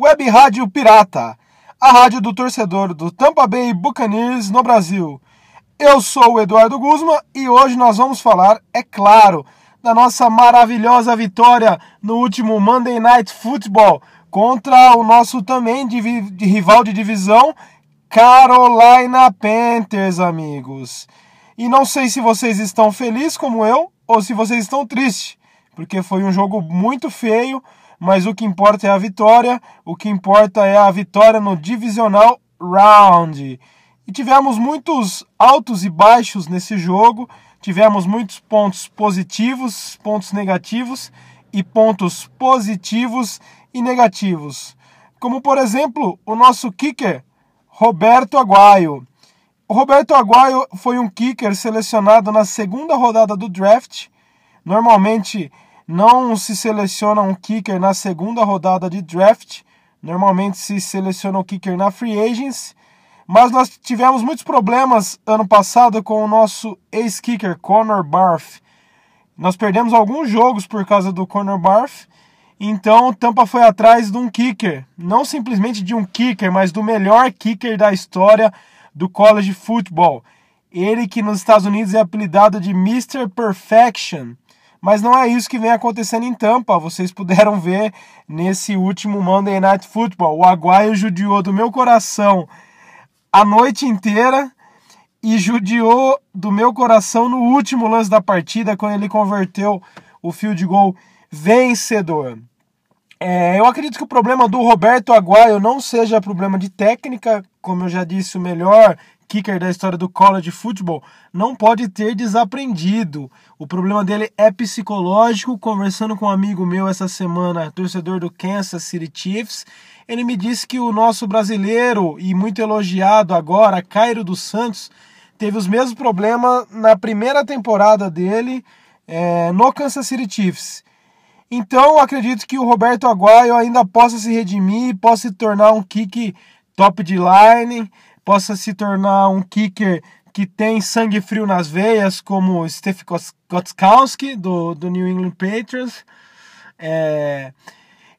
Web Rádio Pirata, a rádio do torcedor do Tampa Bay Buccaneers no Brasil. Eu sou o Eduardo Guzman e hoje nós vamos falar, é claro, da nossa maravilhosa vitória no último Monday Night Football contra o nosso também de, de rival de divisão, Carolina Panthers, amigos. E não sei se vocês estão felizes como eu ou se vocês estão tristes, porque foi um jogo muito feio, mas o que importa é a vitória, o que importa é a vitória no divisional round. E tivemos muitos altos e baixos nesse jogo, tivemos muitos pontos positivos, pontos negativos e pontos positivos e negativos. Como por exemplo, o nosso kicker Roberto Aguaio. O Roberto Aguaio foi um kicker selecionado na segunda rodada do draft. Normalmente não se seleciona um kicker na segunda rodada de draft. Normalmente se seleciona o kicker na free agents. Mas nós tivemos muitos problemas ano passado com o nosso ex-kicker Conor Barth. Nós perdemos alguns jogos por causa do Conor Barth. Então Tampa foi atrás de um kicker, não simplesmente de um kicker, mas do melhor kicker da história do college football. Ele que nos Estados Unidos é apelidado de Mr. Perfection. Mas não é isso que vem acontecendo em Tampa. Vocês puderam ver nesse último Monday Night Football. O Aguaio judiou do meu coração a noite inteira e judiou do meu coração no último lance da partida, quando ele converteu o field goal vencedor. É, eu acredito que o problema do Roberto Aguaio não seja problema de técnica, como eu já disse, o melhor kicker da história do college football não pode ter desaprendido. O problema dele é psicológico. Conversando com um amigo meu essa semana, torcedor do Kansas City Chiefs, ele me disse que o nosso brasileiro e muito elogiado agora, Cairo dos Santos, teve os mesmos problemas na primeira temporada dele é, no Kansas City Chiefs. Então, acredito que o Roberto Aguaio ainda possa se redimir, possa se tornar um kick top de line, possa se tornar um kicker que tem sangue frio nas veias, como Steph Kotkowski, do, do New England Patriots. É,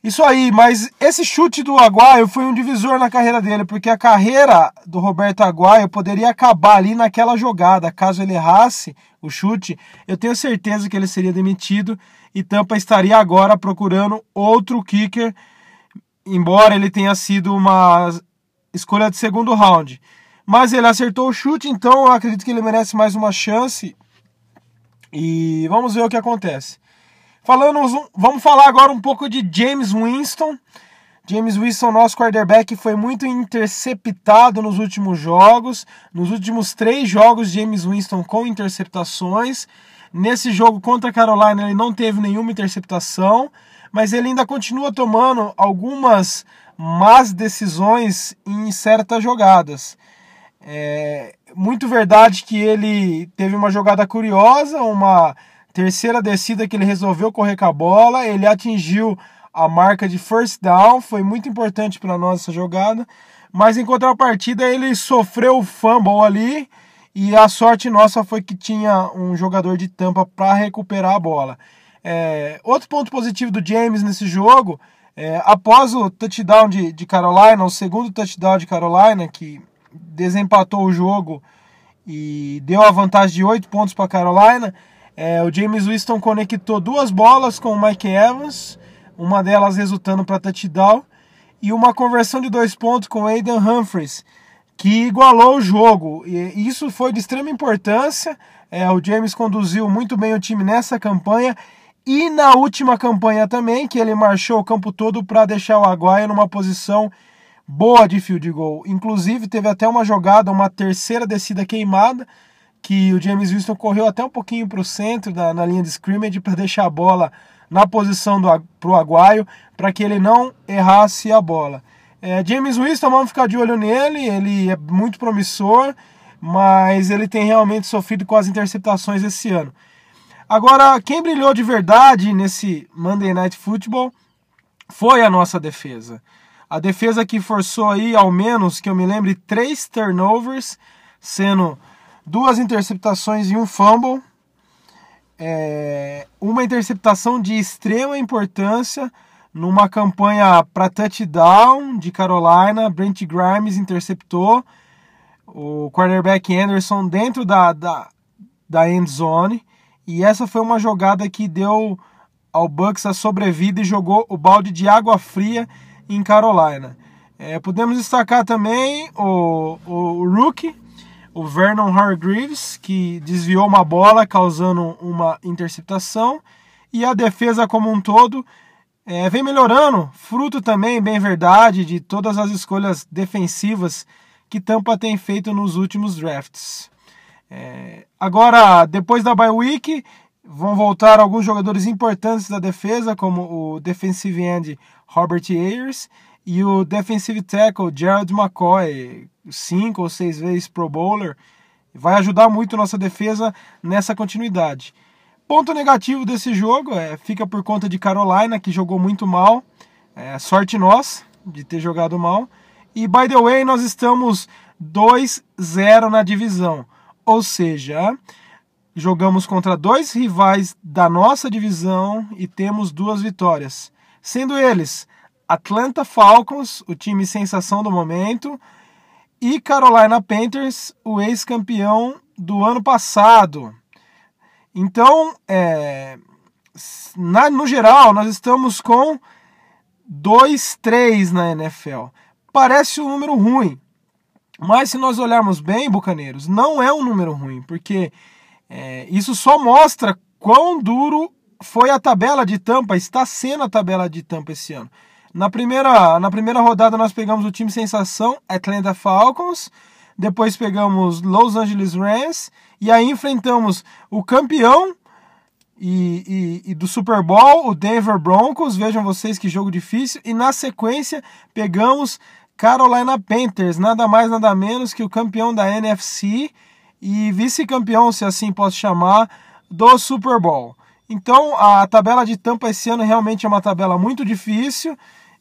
isso aí, mas esse chute do Aguaio foi um divisor na carreira dele, porque a carreira do Roberto Aguaio poderia acabar ali naquela jogada. Caso ele errasse o chute, eu tenho certeza que ele seria demitido e Tampa estaria agora procurando outro kicker, embora ele tenha sido uma escolha de segundo round. Mas ele acertou o chute, então eu acredito que ele merece mais uma chance. E vamos ver o que acontece. Falando, vamos falar agora um pouco de James Winston. James Winston, nosso quarterback, foi muito interceptado nos últimos jogos. Nos últimos três jogos, James Winston com interceptações. Nesse jogo contra a Carolina, ele não teve nenhuma interceptação, mas ele ainda continua tomando algumas más decisões em certas jogadas. É muito verdade que ele teve uma jogada curiosa, uma terceira descida que ele resolveu correr com a bola, ele atingiu a marca de first down, foi muito importante para nós essa jogada, mas em contrapartida ele sofreu o fumble ali e a sorte nossa foi que tinha um jogador de tampa para recuperar a bola. É, outro ponto positivo do James nesse jogo, é, após o touchdown de, de Carolina, o segundo touchdown de Carolina, que desempatou o jogo e deu a vantagem de 8 pontos para Carolina, é, o James Winston conectou duas bolas com o Mike Evans, uma delas resultando para touchdown, e uma conversão de dois pontos com Aidan Humphries que igualou o jogo. E isso foi de extrema importância. É, o James conduziu muito bem o time nessa campanha e na última campanha também, que ele marchou o campo todo para deixar o Aguaia numa posição boa de field goal. Inclusive, teve até uma jogada, uma terceira descida queimada, que o James Winston correu até um pouquinho para o centro, da, na linha de scrimmage, para deixar a bola na posição para o Aguaio, para que ele não errasse a bola. É, James Winston, vamos ficar de olho nele, ele é muito promissor, mas ele tem realmente sofrido com as interceptações esse ano. Agora, quem brilhou de verdade nesse Monday Night Football foi a nossa defesa. A defesa que forçou aí, ao menos que eu me lembre, três turnovers, sendo duas interceptações e um fumble. É, uma interceptação de extrema importância numa campanha para touchdown de Carolina. Brent Grimes interceptou o quarterback Anderson dentro da, da, da end zone. E essa foi uma jogada que deu ao Bucks a sobrevida e jogou o balde de água fria em Carolina. É, podemos destacar também o, o, o rookie, o Vernon Hargreaves, que desviou uma bola causando uma interceptação. E a defesa como um todo é, vem melhorando, fruto também, bem verdade, de todas as escolhas defensivas que Tampa tem feito nos últimos drafts. É, agora, depois da bye week, vão voltar alguns jogadores importantes da defesa, como o defensive end Robert Ayers e o defensive tackle Gerald McCoy, cinco ou seis vezes Pro Bowler. Vai ajudar muito nossa defesa nessa continuidade. Ponto negativo desse jogo é fica por conta de Carolina, que jogou muito mal. É, sorte nós de ter jogado mal. E by the way, nós estamos 2-0 na divisão. Ou seja, jogamos contra dois rivais da nossa divisão e temos duas vitórias. Sendo eles Atlanta Falcons, o time sensação do momento, e Carolina Panthers, o ex-campeão do ano passado. Então, é, na, no geral, nós estamos com 2-3 na NFL. Parece um número ruim, mas se nós olharmos bem, Bucaneiros, não é um número ruim, porque é, isso só mostra quão duro foi a tabela de tampa, está sendo a tabela de tampa esse ano. Na primeira, na primeira rodada nós pegamos o time sensação, Atlanta Falcons, depois pegamos Los Angeles Rams e aí enfrentamos o campeão e, e, e, do Super Bowl, o Denver Broncos. Vejam vocês que jogo difícil. E na sequência pegamos Carolina Panthers, nada mais nada menos que o campeão da NFC e vice-campeão, se assim posso chamar, do Super Bowl. Então a tabela de Tampa esse ano realmente é uma tabela muito difícil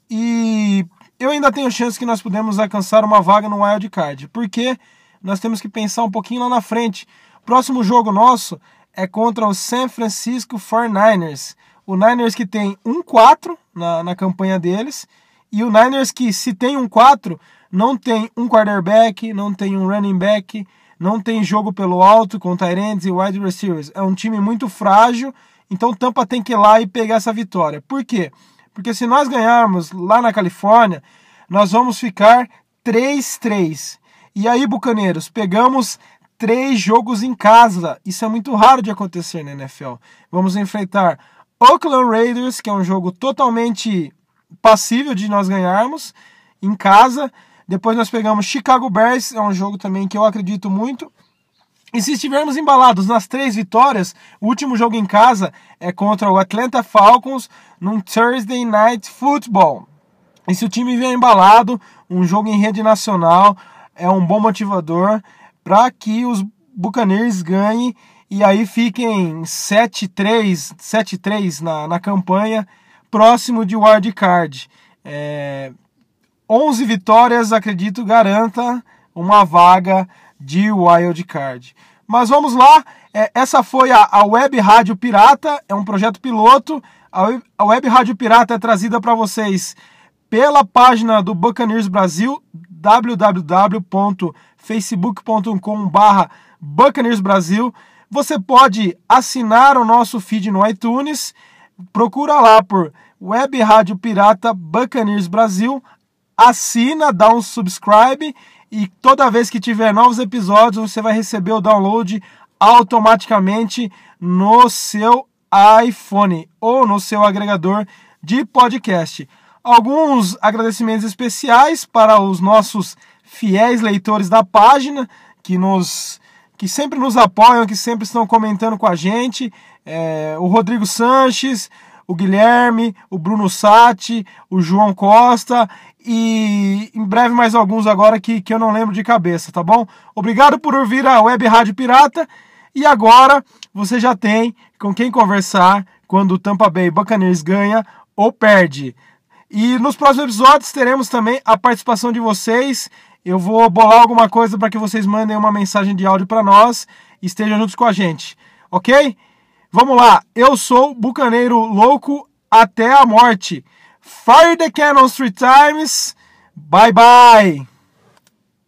e eu ainda tenho chance que nós podemos alcançar uma vaga no Wild Card, porque nós temos que pensar um pouquinho lá na frente. Próximo jogo nosso é contra o San Francisco 49ers. O Niners que tem 1-4 na, na campanha deles, e o Niners que se tem um 4, não tem um quarterback, não tem um running back, não tem jogo pelo alto com Tyrants e wide receivers. É um time muito frágil, então Tampa tem que ir lá e pegar essa vitória. Por quê? Porque se nós ganharmos lá na Califórnia, nós vamos ficar 3-3. E aí, Bucaneiros, pegamos três jogos em casa. Isso é muito raro de acontecer na NFL. Vamos enfrentar Oakland Raiders, que é um jogo totalmente passível de nós ganharmos em casa. Depois nós pegamos Chicago Bears, é um jogo também que eu acredito muito. E se estivermos embalados nas três vitórias, o último jogo em casa é contra o Atlanta Falcons num Thursday Night Football. E se o time vier embalado, um jogo em rede nacional é um bom motivador para que os Buccaneers ganhem e aí fiquem 7-3 7-3 na, na campanha, próximo de wild card. É, 11 vitórias, acredito, garanta uma vaga de Wild Card. Mas vamos lá, é, essa foi a, a, Web Rádio Pirata, é um projeto piloto. A Web, a Web Rádio Pirata é trazida para vocês pela página do Buccaneers Brasil, www.facebook.com.br Buccaneers Brasil. Você pode assinar o nosso feed no iTunes, procura lá por Web Rádio Pirata Buccaneers Brasil, assina, dá um subscribe e toda vez que tiver novos episódios você vai receber o download automaticamente no seu iPhone ou no seu agregador de podcast. Alguns agradecimentos especiais para os nossos fiéis leitores da página que nos que sempre nos apoiam, que sempre estão comentando com a gente. É, o Rodrigo Sanches, o Guilherme, o Bruno Sati, o João Costa e em breve mais alguns agora que, que eu não lembro de cabeça, tá bom? Obrigado por ouvir a Web Rádio Pirata e agora você já tem com quem conversar quando o Tampa Bay Buccaneers ganha ou perde. E nos próximos episódios teremos também a participação de vocês. Eu vou bolar alguma coisa para que vocês mandem uma mensagem de áudio para nós e estejam juntos com a gente, ok? Vamos lá, eu sou Bucaneiro Louco até a morte. Fire the cannons three times. Bye bye.